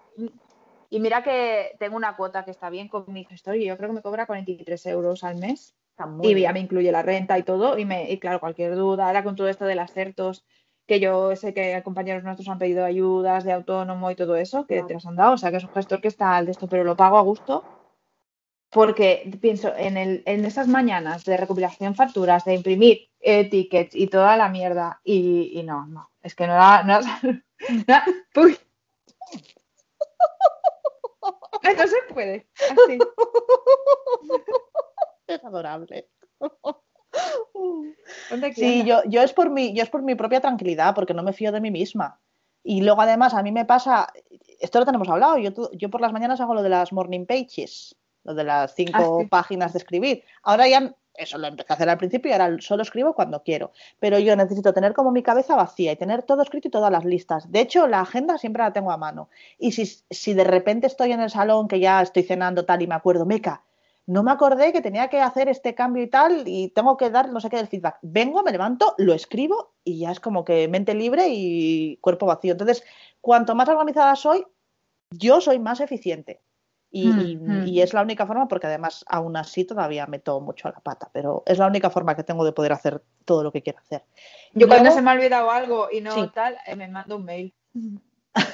Speaker 2: Y mira que tengo una cuota que está bien con mi gestor y yo creo que me cobra 43 euros al mes.
Speaker 1: Está muy
Speaker 2: Y
Speaker 1: bien.
Speaker 2: ya me incluye la renta y todo. Y, me, y claro, cualquier duda, ahora con todo esto de las certos, que yo sé que compañeros nuestros han pedido ayudas de autónomo y todo eso, que
Speaker 1: Claro.
Speaker 2: te las han dado. O sea, que es un gestor que está al de esto, pero lo pago a gusto. Porque pienso en, el, en esas mañanas de recopilación facturas, de imprimir eh, tickets y toda la mierda. Y, y no, no, es que no era. No, uy. Ay, no se puede. Así.
Speaker 1: Es adorable.
Speaker 2: ¿Dónde
Speaker 1: Sí, yo, yo es por mi, yo es por mi propia tranquilidad, porque no me fío de mí misma. Y luego además a mí me pasa, esto lo tenemos hablado, yo, yo por las mañanas hago lo de las morning pages, lo de las cinco
Speaker 2: Ah, sí.
Speaker 1: páginas de escribir. Ahora ya, eso lo empecé a hacer al principio y ahora solo escribo cuando quiero. Pero yo necesito tener como mi cabeza vacía y tener todo escrito y todas las listas. De hecho, la agenda siempre la tengo a mano. Y si, si de repente estoy en el salón, que ya estoy cenando tal y me acuerdo, meca, no me acordé que tenía que hacer este cambio y tal y tengo que dar no sé qué del feedback. Vengo, me levanto, lo escribo y ya es como que mente libre y cuerpo vacío. Entonces, cuanto más organizada soy, yo soy más eficiente. Y, y-
Speaker 2: Mm, mm.
Speaker 1: y es la única forma, porque además aún así todavía meto mucho a la pata, pero es la única forma que tengo de poder hacer todo lo que quiero hacer.
Speaker 2: Yo cuando se me ha olvidado algo y no
Speaker 1: Sí.
Speaker 2: tal, eh, me mando un mail.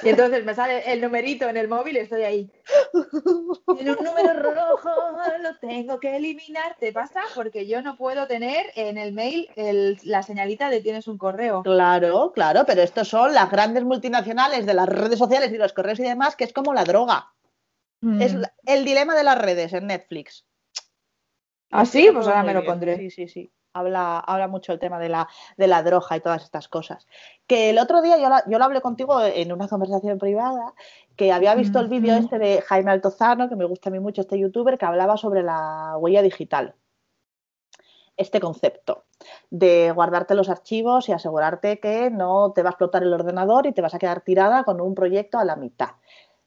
Speaker 2: Y entonces me sale el numerito en el móvil y estoy ahí. Tiene un número rojo, lo tengo que eliminar. ¿Te pasa? Porque yo no puedo tener en el mail el- la señalita de tienes un correo.
Speaker 1: Claro, claro, pero estos son las grandes multinacionales de las redes sociales y los correos y demás, que es como la droga. Es
Speaker 2: Mm.
Speaker 1: la- el dilema de las redes en Netflix.
Speaker 2: ¿Ah, sí? Pues ahora me lo pondré.
Speaker 1: Sí, sí, sí. Habla, habla mucho el tema de la, de la droga y todas estas cosas. Que el otro día yo, la- yo lo hablé contigo en una conversación privada, que había visto el vídeo este de Jaime Altozano, que me gusta a mí mucho este youtuber, que hablaba sobre la huella digital. Este concepto de guardarte los archivos y asegurarte que no te va a explotar el ordenador y te vas a quedar tirada con un proyecto a la mitad.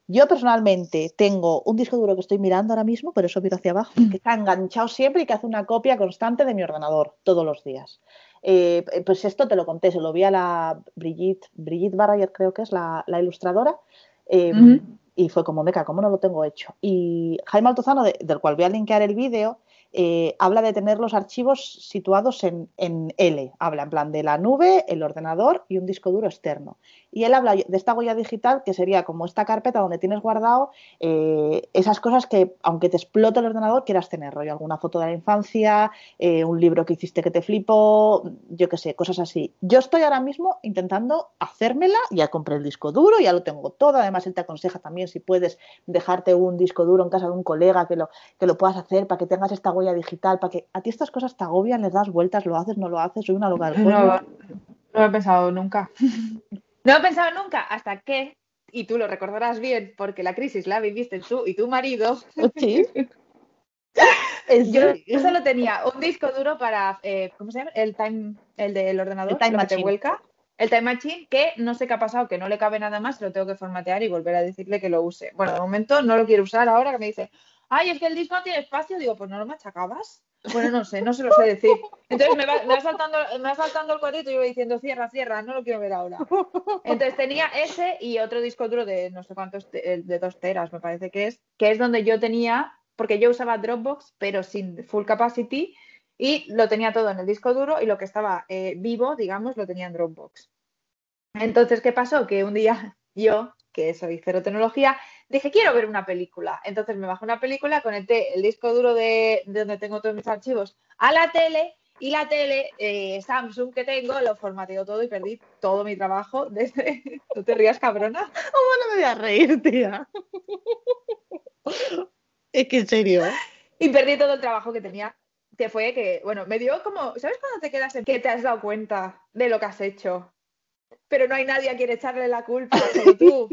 Speaker 1: Yo personalmente tengo un disco duro que estoy mirando ahora mismo, por eso miro hacia abajo, que está enganchado siempre y que hace una copia constante de mi ordenador todos los días. Eh, pues esto te lo conté, se lo vi a la Brigitte, Brigitte Barrayer, creo que es la, la ilustradora, eh,
Speaker 2: Ujú.
Speaker 1: y fue como, meca, ¿cómo no lo tengo hecho? Y Jaime Altozano, de- del cual voy a linkear el vídeo, eh, habla de tener los archivos situados en, en L, habla en plan de la nube, el ordenador y un disco duro externo. Y él habla de esta huella digital que sería como esta carpeta donde tienes guardado eh, esas cosas que, aunque te explote el ordenador, quieras tener, rollo, alguna foto de la infancia, eh, un libro que hiciste que te flipo, yo qué sé, cosas así. Yo estoy ahora mismo intentando hacérmela, ya compré el disco duro, ya lo tengo todo, además él te aconseja también si puedes dejarte un disco duro en casa de un colega que lo, que lo puedas hacer para que tengas esta huella digital, para que a ti estas cosas te agobian, les das vueltas, lo haces, no lo haces, soy una loca del
Speaker 2: No,
Speaker 1: coño.
Speaker 2: no lo he pensado nunca. No he pensado nunca hasta que, y tú lo recordarás bien, porque la crisis la viviste tú y tu marido,
Speaker 1: Sí. Eh,
Speaker 2: yo
Speaker 1: sí.
Speaker 2: solo tenía un disco duro para, eh, ¿cómo se llama? El time, el del ordenador,
Speaker 1: El Time
Speaker 2: lo te
Speaker 1: Machine.
Speaker 2: vuelca. El Time Machine, que no sé qué ha pasado, que no le cabe nada más, lo tengo que formatear y volver a decirle que lo use. Bueno, de momento no lo quiero usar ahora que me dice, ay, es que el disco no tiene espacio. Digo, pues no lo machacabas. Bueno, no sé, no se lo sé decir. Entonces me va, me saltando, me va saltando el cuadrito y yo diciendo, cierra, cierra, no lo quiero ver ahora. Entonces tenía ese y otro disco duro de no sé cuántos, de dos teras, me parece que es, que es donde yo tenía, porque yo usaba Dropbox, pero sin full capacity, y lo tenía todo en el disco duro y lo que estaba eh, vivo, digamos, lo tenía en Dropbox. Entonces, ¿qué pasó? Que un día yo, que soy cero tecnología, dije, quiero ver una película. Entonces me bajé una película, conecté el disco duro de, de donde tengo todos mis archivos a la tele y la tele eh, Samsung que tengo lo formateo todo y perdí todo mi trabajo desde... ¿No te rías, cabrona?
Speaker 1: ¿Cómo no me voy a reír, tía? Es que en serio.
Speaker 2: Y perdí todo el trabajo que tenía. Que fue que, bueno, me dio como, ¿sabes cuando te quedas en que te has dado cuenta de lo que has hecho? Pero no hay nadie a quien echarle la culpa, solo tú.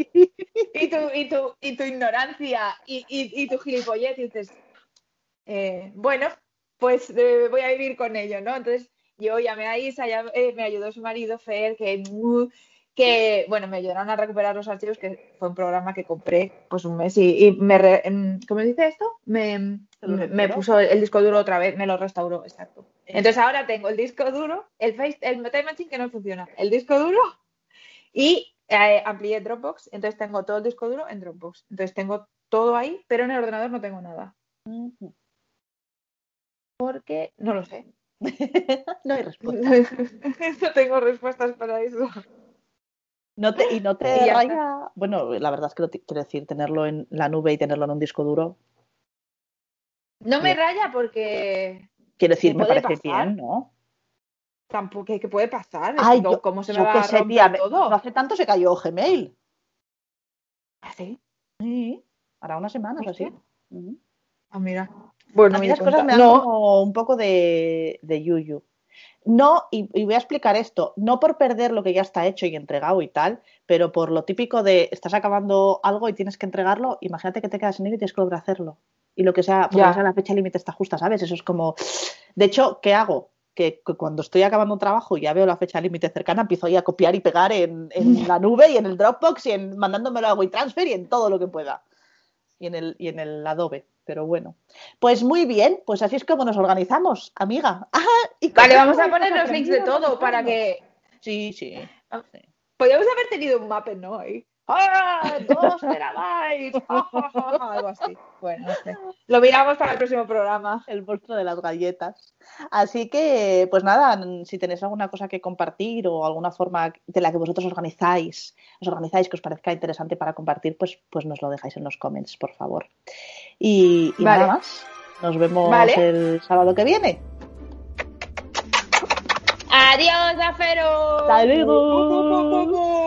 Speaker 2: Y tu, y tu, y tu ignorancia y, y, y tu gilipollez, y dices, eh, bueno, pues eh, voy a vivir con ello, ¿no? Entonces yo llamé a Isa, ya, eh, me ayudó su marido Fer, que, que, bueno, me ayudaron a recuperar los archivos, que fue un programa que compré pues un mes y, y me, re- em, ¿cómo dice esto? Me, me puso el disco duro otra vez, me lo restauró, exacto. Entonces ahora tengo el disco duro, el Face, el Time Machine que no funciona, el disco duro y eh, amplié Dropbox, entonces tengo todo el disco duro en Dropbox. Entonces tengo todo ahí, pero en el ordenador no tengo nada. Porque no lo sé.
Speaker 1: no hay respuesta.
Speaker 2: no tengo respuestas para eso.
Speaker 1: No te, y no te
Speaker 2: Y ya
Speaker 1: raya. Bueno, la verdad es que lo quiero decir, tenerlo en la nube y tenerlo en un disco duro.
Speaker 2: No me raya porque
Speaker 1: Quiero decir,
Speaker 2: ¿Qué
Speaker 1: me parece
Speaker 2: pasar?
Speaker 1: bien, ¿no?
Speaker 2: tampoco que puede pasar.
Speaker 1: Ay,
Speaker 2: ¿cómo-
Speaker 1: yo,
Speaker 2: ¿Cómo se me va
Speaker 1: qué
Speaker 2: a
Speaker 1: sé, tía,
Speaker 2: todo?
Speaker 1: no hace tanto se cayó Gmail.
Speaker 2: ¿Ah, sí?
Speaker 1: Sí, hará unas semanas o así.
Speaker 2: Ah, mira. Bueno,
Speaker 1: a mí las
Speaker 2: di
Speaker 1: cosas me dan
Speaker 2: No,
Speaker 1: como un poco de, de yuyu. No, y, y voy a explicar esto, no por perder lo que ya está hecho y entregado y tal, pero por lo típico de estás acabando algo y tienes que entregarlo, imagínate que te quedas en ello y tienes que volver a hacerlo. Y lo que sea, porque
Speaker 2: Ya.
Speaker 1: sea la fecha límite está justa, ¿sabes? Eso es como. De hecho, ¿qué hago? Que, que cuando estoy acabando un trabajo y ya veo la fecha límite cercana, empiezo ahí a copiar y pegar en, en la nube y en el Dropbox y en mandándomelo a WeTransfer y en todo lo que pueda. Y en el, y en el Adobe. Pero bueno. Pues muy bien, pues así es como nos organizamos, amiga. Ah, y
Speaker 2: Vale, vamos a poner los links de todo para que.
Speaker 1: Sí, sí.
Speaker 2: Podríamos haber tenido un mapa, ¿no? Ahí. ¡Ah! ¡Dos terabytes! ¡Ja, ja, ja, ja! Algo así. Bueno, no sé. Lo miramos para el próximo programa.
Speaker 1: El monstruo de las galletas. Así que, pues nada, si tenéis alguna cosa que compartir o alguna forma de la que vosotros organizáis, os organizáis que os parezca interesante para compartir, pues, pues nos lo dejáis en los comments, por favor. Y, y
Speaker 2: Vale.
Speaker 1: nada más. Nos vemos
Speaker 2: Vale.
Speaker 1: el sábado que viene.
Speaker 2: ¡Adiós, Afero!
Speaker 1: ¡Hasta luego!